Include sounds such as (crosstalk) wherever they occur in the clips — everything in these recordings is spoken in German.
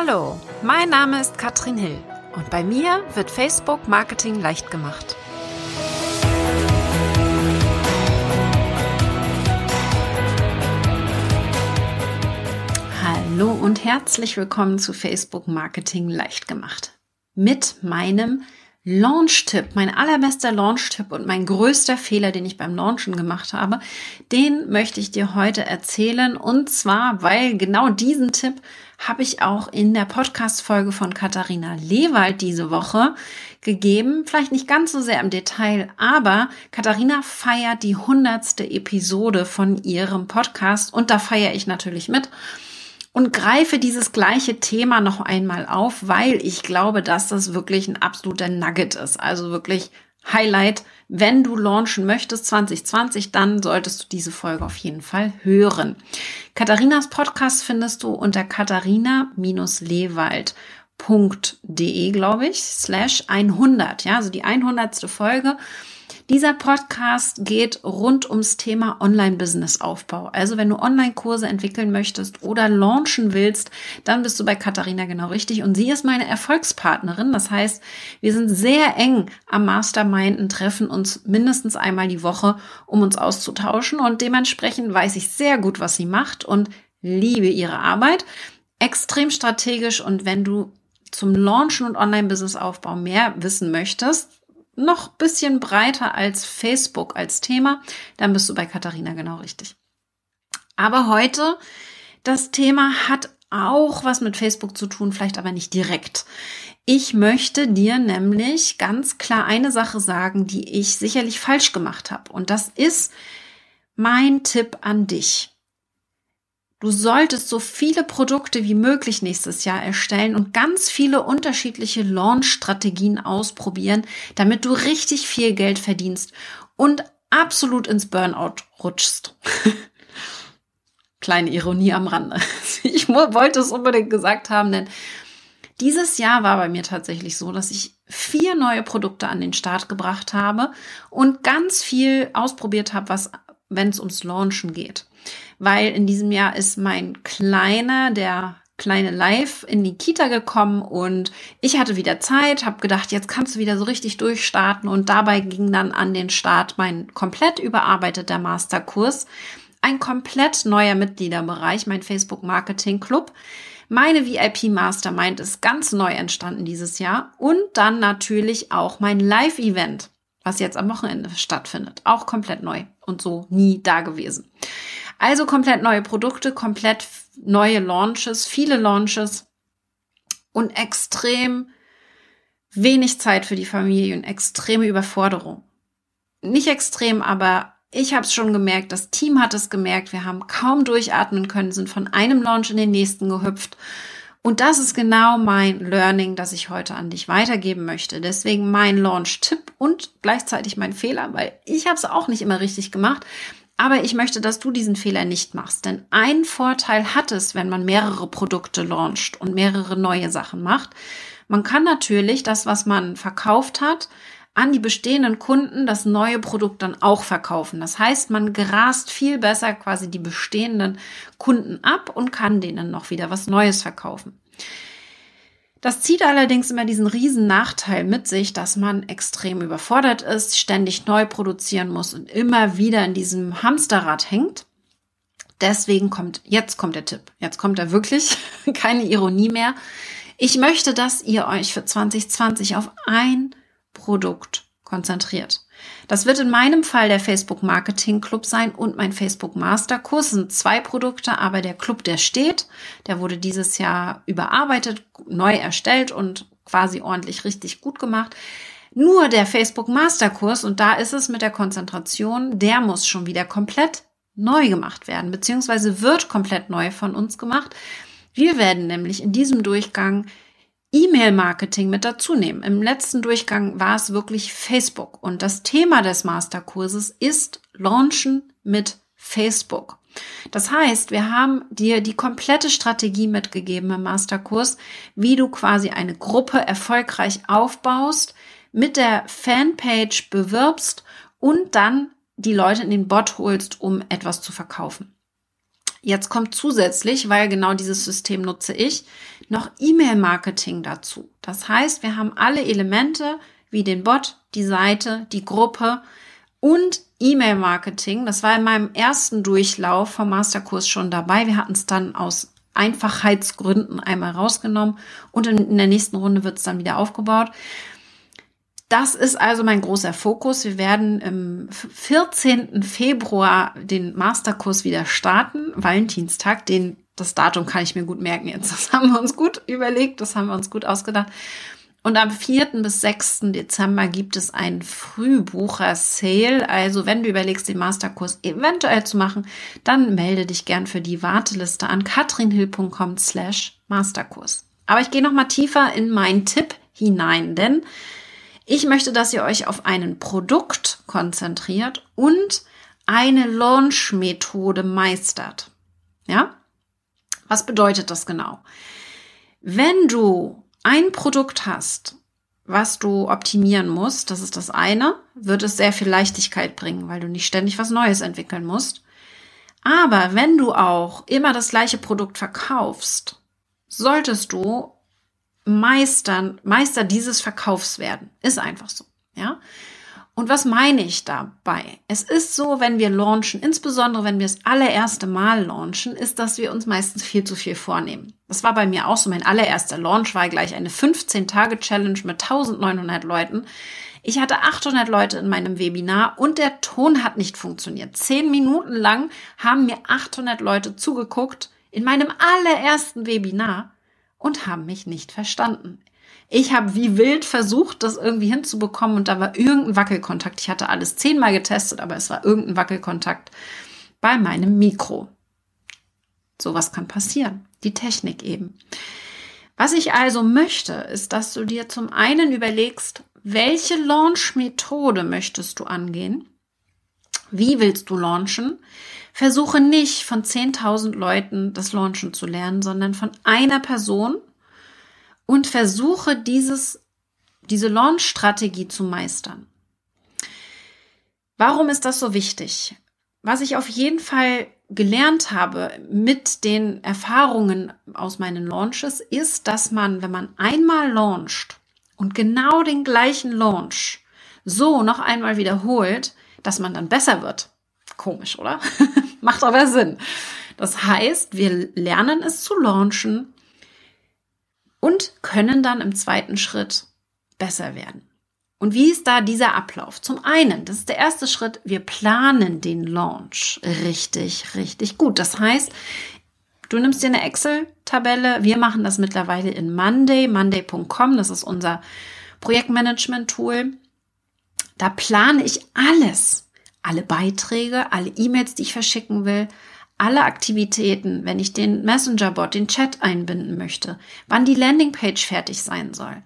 Hallo, mein Name ist Katrin Hill und bei mir wird Facebook Marketing leicht gemacht. Hallo und herzlich willkommen zu Facebook Marketing leicht gemacht. Mit meinem Launch-Tipp, mein allerbester Launch-Tipp und mein größter Fehler, den ich beim Launchen gemacht habe, den möchte ich dir heute erzählen. Und zwar, weil genau diesen Tipp habe ich auch in der Podcast-Folge von Katharina Lewald diese Woche gegeben. Vielleicht nicht ganz so sehr im Detail, aber Katharina feiert die hundertste Episode von ihrem Podcast und da feiere ich natürlich mit und greife dieses gleiche Thema noch einmal auf, weil ich glaube, dass das wirklich ein absoluter Nugget ist. Also wirklich Highlight. Wenn du launchen möchtest 2020, dann solltest du diese Folge auf jeden Fall hören. Katharinas Podcast findest du unter katharina-lewald.de, glaube ich, slash 100. Ja, also die 100. Folge. Dieser Podcast geht rund ums Thema Online-Business-Aufbau. Also wenn du Online-Kurse entwickeln möchtest oder launchen willst, dann bist du bei Katharina genau richtig. Und sie ist meine Erfolgspartnerin. Das heißt, wir sind sehr eng am Masterminden, treffen uns mindestens einmal die Woche, um uns auszutauschen. Und dementsprechend weiß ich sehr gut, was sie macht und liebe ihre Arbeit. Extrem strategisch. Und wenn du zum Launchen und Online-Business-Aufbau mehr wissen möchtest, noch bisschen breiter als Facebook als Thema, dann bist du bei Katharina genau richtig. Aber heute, das Thema hat auch was mit Facebook zu tun, vielleicht aber nicht direkt. Ich möchte dir nämlich ganz klar eine Sache sagen, die ich sicherlich falsch gemacht habe. Und das ist mein Tipp an dich. Du solltest so viele Produkte wie möglich nächstes Jahr erstellen und ganz viele unterschiedliche Launch-Strategien ausprobieren, damit du richtig viel Geld verdienst und absolut ins Burnout rutschst. (laughs) Kleine Ironie am Rande. (laughs) Ich wollte es unbedingt gesagt haben, denn dieses Jahr war bei mir tatsächlich so, dass ich vier neue Produkte an den Start gebracht habe und ganz viel ausprobiert habe, was, wenn es ums Launchen geht weil in diesem Jahr ist mein Kleiner, der kleine Live in die Kita gekommen und ich hatte wieder Zeit, habe gedacht, jetzt kannst du wieder so richtig durchstarten und dabei ging dann an den Start mein komplett überarbeiteter Masterkurs, ein komplett neuer Mitgliederbereich, mein Facebook Marketing Club. Meine VIP Mastermind ist ganz neu entstanden dieses Jahr und dann natürlich auch mein Live Event, was jetzt am Wochenende stattfindet, auch komplett neu und so nie da gewesen. Also komplett neue Produkte, komplett neue Launches, viele Launches und extrem wenig Zeit für die Familie und extreme Überforderung. Nicht extrem, aber ich habe es schon gemerkt, das Team hat es gemerkt, wir haben kaum durchatmen können, sind von einem Launch in den nächsten gehüpft. Und das ist genau mein Learning, das ich heute an dich weitergeben möchte. Deswegen mein Launch-Tipp und gleichzeitig mein Fehler, weil ich habe es auch nicht immer richtig gemacht. Aber ich möchte, dass du diesen Fehler nicht machst. Denn ein Vorteil hat es, wenn man mehrere Produkte launcht und mehrere neue Sachen macht. Man kann natürlich das, was man verkauft hat, an die bestehenden Kunden das neue Produkt dann auch verkaufen. Das heißt, man grast viel besser quasi die bestehenden Kunden ab und kann denen noch wieder was Neues verkaufen. Das zieht allerdings immer diesen riesen Nachteil mit sich, dass man extrem überfordert ist, ständig neu produzieren muss und immer wieder in diesem Hamsterrad hängt. Deswegen kommt, jetzt kommt der Tipp. Jetzt kommt er wirklich. (laughs) Keine Ironie mehr. Ich möchte, dass ihr euch für 2020 auf ein Produkt konzentriert. Das wird in meinem Fall der Facebook Marketing Club sein und mein Facebook Master Kurs. sind zwei Produkte, aber der Club, der steht, der wurde dieses Jahr überarbeitet, neu erstellt und quasi ordentlich richtig gut gemacht. Nur der Facebook Masterkurs, und da ist es mit der Konzentration, der muss schon wieder komplett neu gemacht werden, beziehungsweise wird komplett neu von uns gemacht. Wir werden nämlich in diesem Durchgang E-Mail-Marketing mit dazu nehmen. Im letzten Durchgang war es wirklich Facebook und das Thema des Masterkurses ist Launchen mit Facebook. Das heißt, wir haben dir die komplette Strategie mitgegeben im Masterkurs, wie du quasi eine Gruppe erfolgreich aufbaust, mit der Fanpage bewirbst und dann die Leute in den Bot holst, um etwas zu verkaufen. Jetzt kommt zusätzlich, weil genau dieses System nutze ich, noch E-Mail-Marketing dazu. Das heißt, wir haben alle Elemente wie den Bot, die Seite, die Gruppe und E-Mail-Marketing. Das war in meinem ersten Durchlauf vom Masterkurs schon dabei. Wir hatten es dann aus Einfachheitsgründen einmal rausgenommen und in, der nächsten Runde wird es dann wieder aufgebaut. Das ist also mein großer Fokus. Wir werden im 14. Februar den Masterkurs wieder starten, Valentinstag. Den, das Datum kann ich mir gut merken jetzt. Das haben wir uns gut überlegt, das haben wir uns gut ausgedacht. Und am 4. bis 6. Dezember gibt es einen Frühbucher-Sale. Also wenn du überlegst, den Masterkurs eventuell zu machen, dann melde dich gern für die Warteliste an katrinhill.com slash Masterkurs. Aber ich gehe noch mal tiefer in meinen Tipp hinein, denn ich möchte, dass ihr euch auf einen Produkt konzentriert und eine Launch-Methode meistert. Ja? Was bedeutet das genau? Wenn du ein Produkt hast, was du optimieren musst, das ist das eine, wird es sehr viel Leichtigkeit bringen, weil du nicht ständig was Neues entwickeln musst. Aber wenn du auch immer das gleiche Produkt verkaufst, solltest du Meistern, Meister dieses Verkaufs werden. Ist einfach so, ja. Und was meine ich dabei? Es ist so, wenn wir launchen, insbesondere wenn wir das allererste Mal launchen, ist, dass wir uns meistens viel zu viel vornehmen. Das war bei mir auch so. Mein allererster Launch war gleich eine 15-Tage-Challenge mit 1900 Leuten. Ich hatte 800 Leute in meinem Webinar und der Ton hat nicht funktioniert. Zehn Minuten lang haben mir 800 Leute zugeguckt in meinem allerersten Webinar und haben mich nicht verstanden. Ich habe wie wild versucht, das irgendwie hinzubekommen und da war irgendein Wackelkontakt. Ich hatte alles zehnmal getestet, aber es war irgendein Wackelkontakt bei meinem Mikro. Sowas kann passieren. Die Technik eben. Was ich also möchte, ist, dass du dir zum einen überlegst, welche Launch-Methode möchtest du angehen? Wie willst du launchen? Versuche nicht von 10.000 Leuten das Launchen zu lernen, sondern von einer Person und versuche dieses, diese Launch-Strategie zu meistern. Warum ist das so wichtig? Was ich auf jeden Fall gelernt habe mit den Erfahrungen aus meinen Launches, ist, dass man, wenn man einmal launcht und genau den gleichen Launch so noch einmal wiederholt, dass man dann besser wird. Komisch, oder? (laughs) (laughs) Macht aber Sinn. Das heißt, wir lernen es zu launchen und können dann im zweiten Schritt besser werden. Und wie ist da dieser Ablauf? Zum einen, das ist der erste Schritt, wir planen den Launch richtig, richtig gut. Das heißt, du nimmst dir eine Excel-Tabelle. Wir machen das mittlerweile in Monday, monday.com. Das ist unser Projektmanagement-Tool. Da plane ich alles alle Beiträge, alle E-Mails, die ich verschicken will, alle Aktivitäten, wenn ich den Messenger-Bot, den Chat einbinden möchte, wann die Landingpage fertig sein soll,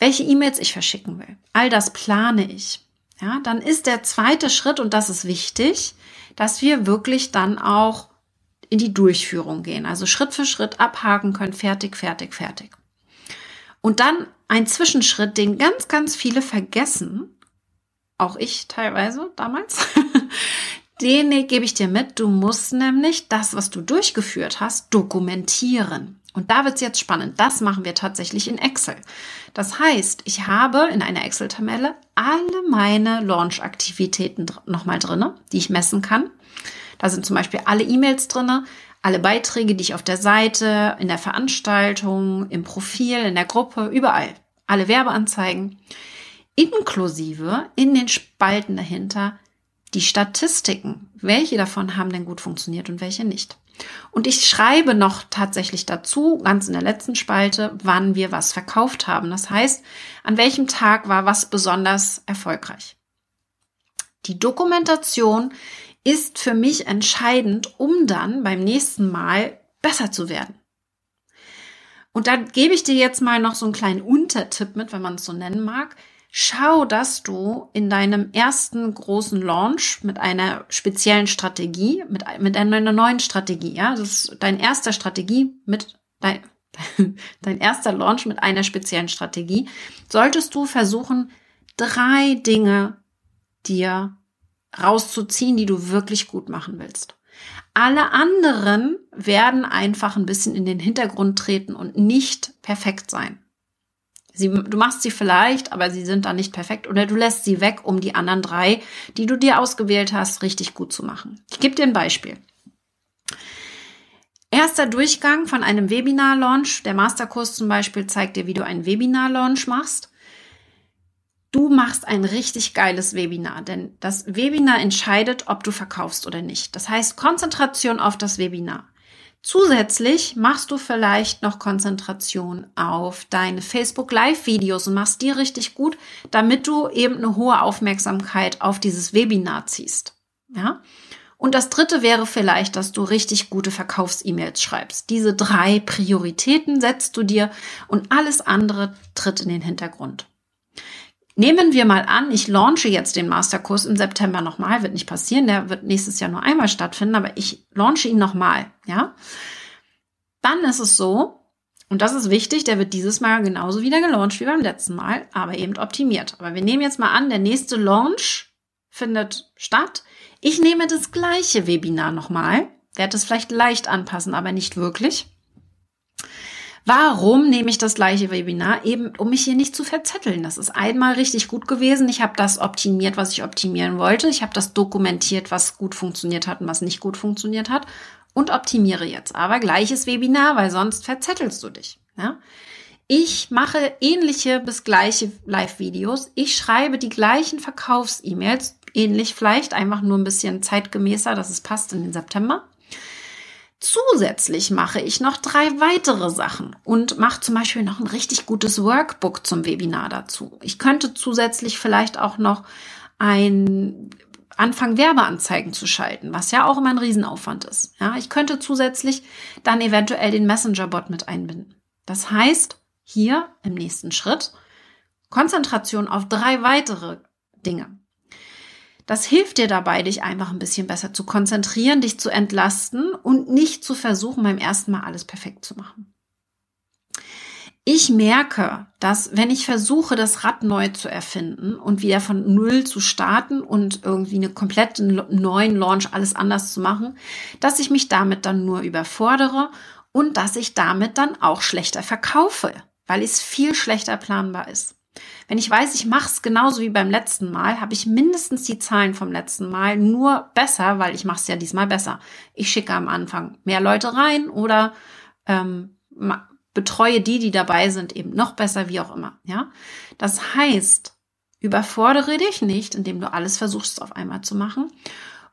welche E-Mails ich verschicken will. All das plane ich. Ja, dann ist der zweite Schritt, und das ist wichtig, dass wir wirklich dann auch in die Durchführung gehen. Also Schritt für Schritt abhaken können, fertig, fertig, fertig. Und dann ein Zwischenschritt, den ganz, ganz viele vergessen, auch ich teilweise damals, (laughs) den gebe ich dir mit. Du musst nämlich das, was du durchgeführt hast, dokumentieren. Und da wird es jetzt spannend. Das machen wir tatsächlich in Excel. Das heißt, ich habe in einer Excel-Tabelle alle meine Launch-Aktivitäten nochmal drinne, die ich messen kann. Da sind zum Beispiel alle E-Mails drinne, alle Beiträge, die ich auf der Seite, in der Veranstaltung, im Profil, in der Gruppe, überall. Alle Werbeanzeigen inklusive in den Spalten dahinter die Statistiken. Welche davon haben denn gut funktioniert und welche nicht? Und ich schreibe noch tatsächlich dazu, ganz in der letzten Spalte, wann wir was verkauft haben. Das heißt, an welchem Tag war was besonders erfolgreich. Die Dokumentation ist für mich entscheidend, um dann beim nächsten Mal besser zu werden. Und da gebe ich dir jetzt mal noch so einen kleinen Untertipp mit, wenn man es so nennen mag. Schau, dass du in deinem ersten großen Launch mit einer speziellen Strategie, mit, mit einer neuen Strategie, ja, das ist dein erster Strategie mit dein, (laughs) dein erster Launch mit einer speziellen Strategie, solltest du versuchen, drei Dinge dir rauszuziehen, die du wirklich gut machen willst. Alle anderen werden einfach ein bisschen in den Hintergrund treten und nicht perfekt sein. Sie, du machst sie vielleicht, aber sie sind dann nicht perfekt oder du lässt sie weg, um die anderen drei, die du dir ausgewählt hast, richtig gut zu machen. Ich gebe dir ein Beispiel. Erster Durchgang von einem Webinar-Launch. Der Masterkurs zum Beispiel zeigt dir, wie du einen Webinar-Launch machst. Du machst ein richtig geiles Webinar, denn das Webinar entscheidet, ob du verkaufst oder nicht. Das heißt Konzentration auf das Webinar. Zusätzlich machst du vielleicht noch Konzentration auf deine Facebook Live Videos und machst die richtig gut, damit du eben eine hohe Aufmerksamkeit auf dieses Webinar ziehst. Ja? Und das dritte wäre vielleicht, dass du richtig gute Verkaufs-E-Mails schreibst. Diese drei Prioritäten setzt du dir und alles andere tritt in den Hintergrund. Nehmen wir mal an, ich launche jetzt den Masterkurs im September nochmal, wird nicht passieren, der wird nächstes Jahr nur einmal stattfinden, aber ich launche ihn nochmal, ja? Dann ist es so, und das ist wichtig, der wird dieses Mal genauso wieder gelauncht wie beim letzten Mal, aber eben optimiert. Aber wir nehmen jetzt mal an, der nächste Launch findet statt. Ich nehme das gleiche Webinar nochmal, werde es vielleicht leicht anpassen, aber nicht wirklich. Warum nehme ich das gleiche Webinar? Eben, um mich hier nicht zu verzetteln. Das ist einmal richtig gut gewesen. Ich habe das optimiert, was ich optimieren wollte. Ich habe das dokumentiert, was gut funktioniert hat und was nicht gut funktioniert hat. Und optimiere jetzt. Aber gleiches Webinar, weil sonst verzettelst du dich. Ja? Ich mache ähnliche bis gleiche Live-Videos. Ich schreibe die gleichen Verkaufs-E-Mails. Ähnlich vielleicht, einfach nur ein bisschen zeitgemäßer, dass es passt in den September. Zusätzlich mache ich noch drei weitere Sachen und mache zum Beispiel noch ein richtig gutes Workbook zum Webinar dazu. Ich könnte zusätzlich vielleicht auch noch ein Anfang Werbeanzeigen zu schalten, was ja auch immer ein Riesenaufwand ist. Ja, ich könnte zusätzlich dann eventuell den Messenger-Bot mit einbinden. Das heißt, hier im nächsten Schritt Konzentration auf drei weitere Dinge. Das hilft dir dabei, dich einfach ein bisschen besser zu konzentrieren, dich zu entlasten und nicht zu versuchen, beim ersten Mal alles perfekt zu machen. Ich merke, dass wenn ich versuche, das Rad neu zu erfinden und wieder von Null zu starten und irgendwie eine komplette neuen Launch alles anders zu machen, dass ich mich damit dann nur überfordere und dass ich damit dann auch schlechter verkaufe, weil es viel schlechter planbar ist. Wenn ich weiß, ich mache es genauso wie beim letzten Mal, habe ich mindestens die Zahlen vom letzten Mal nur besser, weil ich mache es ja diesmal besser. Ich schicke am Anfang mehr Leute rein oder ähm, betreue die, die dabei sind, eben noch besser, wie auch immer. Ja, das heißt, überfordere dich nicht, indem du alles versuchst auf einmal zu machen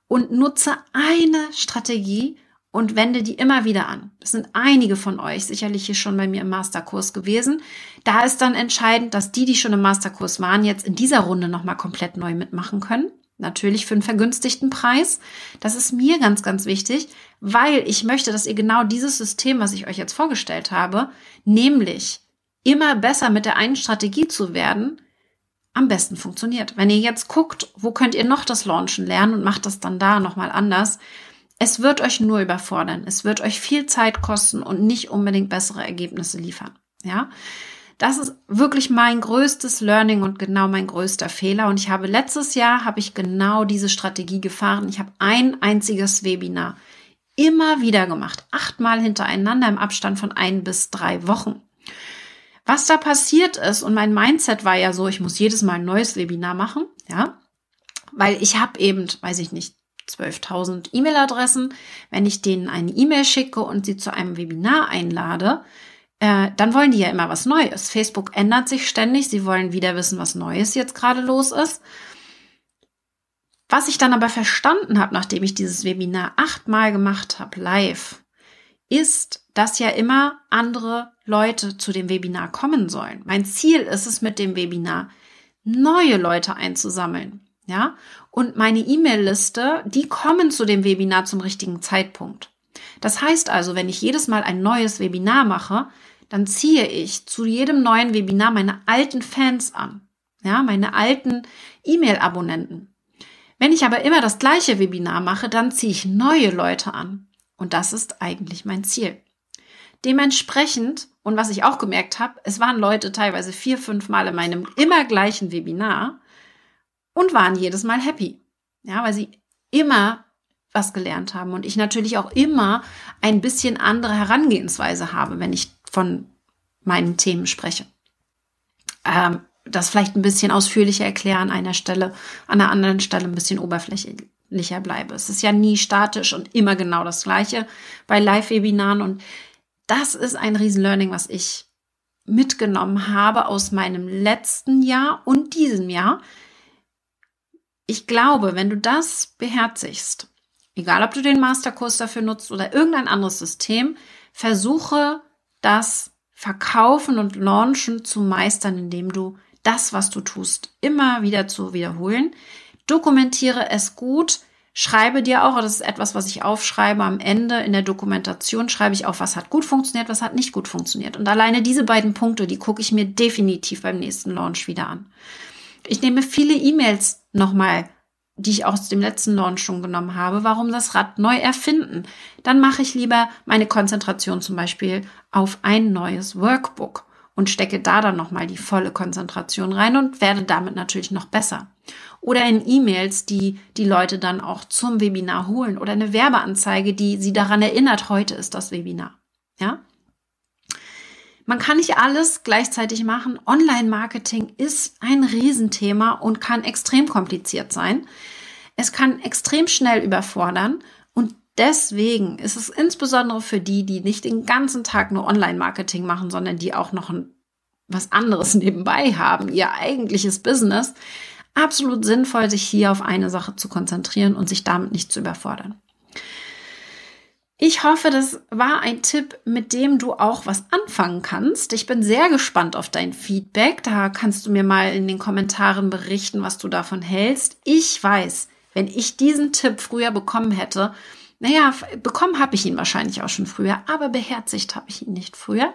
und nutze eine Strategie, und wende die immer wieder an. Das sind einige von euch sicherlich hier schon bei mir im Masterkurs gewesen. Da ist dann entscheidend, dass die, die schon im Masterkurs waren, jetzt in dieser Runde nochmal komplett neu mitmachen können. Natürlich für einen vergünstigten Preis. Das ist mir ganz, ganz wichtig, weil ich möchte, dass ihr genau dieses System, was ich euch jetzt vorgestellt habe, nämlich immer besser mit der einen Strategie zu werden, am besten funktioniert. Wenn ihr jetzt guckt, wo könnt ihr noch das Launchen lernen und macht das dann da nochmal anders, es wird euch nur überfordern. Es wird euch viel Zeit kosten und nicht unbedingt bessere Ergebnisse liefern. Ja. Das ist wirklich mein größtes Learning und genau mein größter Fehler. Und ich habe letztes Jahr habe ich genau diese Strategie gefahren. Ich habe ein einziges Webinar immer wieder gemacht. Achtmal hintereinander im Abstand von ein bis drei Wochen. Was da passiert ist, und mein Mindset war ja so, ich muss jedes Mal ein neues Webinar machen, ja, weil ich habe eben, weiß ich nicht, 12.000 E-Mail-Adressen. Wenn ich denen eine E-Mail schicke und sie zu einem Webinar einlade, äh, dann wollen die ja immer was Neues. Facebook ändert sich ständig. Sie wollen wieder wissen, was Neues jetzt gerade los ist. Was ich dann aber verstanden habe, nachdem ich dieses Webinar achtmal gemacht habe, live, ist, dass ja immer andere Leute zu dem Webinar kommen sollen. Mein Ziel ist es mit dem Webinar, neue Leute einzusammeln. Ja, und meine E-Mail-Liste, die kommen zu dem Webinar zum richtigen Zeitpunkt. Das heißt also, wenn ich jedes Mal ein neues Webinar mache, dann ziehe ich zu jedem neuen Webinar meine alten Fans an. Ja, meine alten E-Mail-Abonnenten. Wenn ich aber immer das gleiche Webinar mache, dann ziehe ich neue Leute an. Und das ist eigentlich mein Ziel. Dementsprechend, und was ich auch gemerkt habe, es waren Leute teilweise vier, fünf Mal in meinem immer gleichen Webinar und waren jedes Mal happy. Ja, weil sie immer was gelernt haben und ich natürlich auch immer ein bisschen andere Herangehensweise habe, wenn ich von meinen Themen spreche. Ähm, das vielleicht ein bisschen ausführlicher erklären an einer Stelle, an einer anderen Stelle ein bisschen oberflächlicher bleibe. Es ist ja nie statisch und immer genau das Gleiche bei Live-Webinaren und das ist ein Riesen-Learning, was ich mitgenommen habe aus meinem letzten Jahr und diesem Jahr. Ich glaube, wenn du das beherzigst, egal ob du den Masterkurs dafür nutzt oder irgendein anderes System, versuche das Verkaufen und Launchen zu meistern, indem du das, was du tust, immer wieder zu wiederholen. Dokumentiere es gut. Schreibe dir auch, das ist etwas, was ich aufschreibe am Ende in der Dokumentation, schreibe ich auf, was hat gut funktioniert, was hat nicht gut funktioniert. Und alleine diese beiden Punkte, die gucke ich mir definitiv beim nächsten Launch wieder an. Ich nehme viele E-Mails nochmal die ich aus dem letzten Launch schon genommen habe, warum das Rad neu erfinden? Dann mache ich lieber meine Konzentration zum Beispiel auf ein neues Workbook und stecke da dann nochmal die volle Konzentration rein und werde damit natürlich noch besser. Oder in E-Mails, die die Leute dann auch zum Webinar holen oder eine Werbeanzeige, die sie daran erinnert, heute ist das Webinar. Ja? Man kann nicht alles gleichzeitig machen. Online-Marketing ist ein Riesenthema und kann extrem kompliziert sein. Es kann extrem schnell überfordern und deswegen ist es insbesondere für die, die nicht den ganzen Tag nur Online-Marketing machen, sondern die auch noch ein, was anderes (laughs) nebenbei haben, ihr eigentliches Business, absolut sinnvoll, sich hier auf eine Sache zu konzentrieren und sich damit nicht zu überfordern. Ich hoffe, das war ein Tipp, mit dem du auch was anfangen kannst. Ich bin sehr gespannt auf dein Feedback. Da kannst du mir mal in den Kommentaren berichten, was du davon hältst. Ich weiß, wenn ich diesen Tipp früher bekommen hätte, naja, bekommen habe ich ihn wahrscheinlich auch schon früher, aber beherzigt habe ich ihn nicht früher.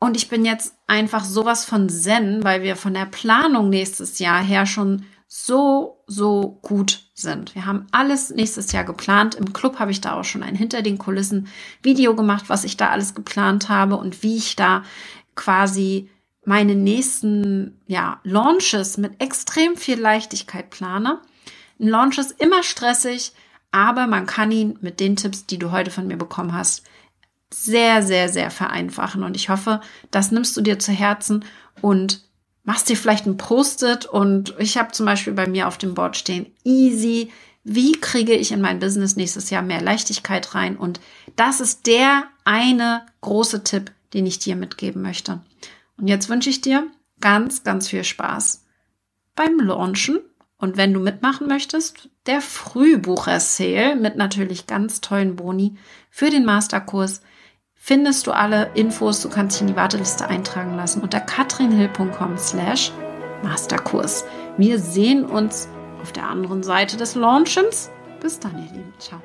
Und ich bin jetzt einfach sowas von Zen, weil wir von der Planung nächstes Jahr her schon so, so gut sind. Wir haben alles nächstes Jahr geplant. Im Club habe ich da auch schon ein hinter den Kulissen Video gemacht, was ich da alles geplant habe und wie ich da quasi meine nächsten ja, Launches mit extrem viel Leichtigkeit plane. Ein Launch ist immer stressig, aber man kann ihn mit den Tipps, die du heute von mir bekommen hast, sehr, sehr, sehr vereinfachen. Und ich hoffe, das nimmst du dir zu Herzen und machst dir vielleicht ein Post-it und ich habe zum Beispiel bei mir auf dem Board stehen, easy, wie kriege ich in mein Business nächstes Jahr mehr Leichtigkeit rein? Und das ist der eine große Tipp, den ich dir mitgeben möchte. Und jetzt wünsche ich dir ganz, ganz viel Spaß beim Launchen. Und wenn du mitmachen möchtest, der Frühbucher-Sale mit natürlich ganz tollen Boni für den Masterkurs findest du alle Infos. Du kannst dich in die Warteliste eintragen lassen unter katrinhill.com slash Masterkurs. Wir sehen uns auf der anderen Seite des Launchens. Bis dann, ihr Lieben. Ciao.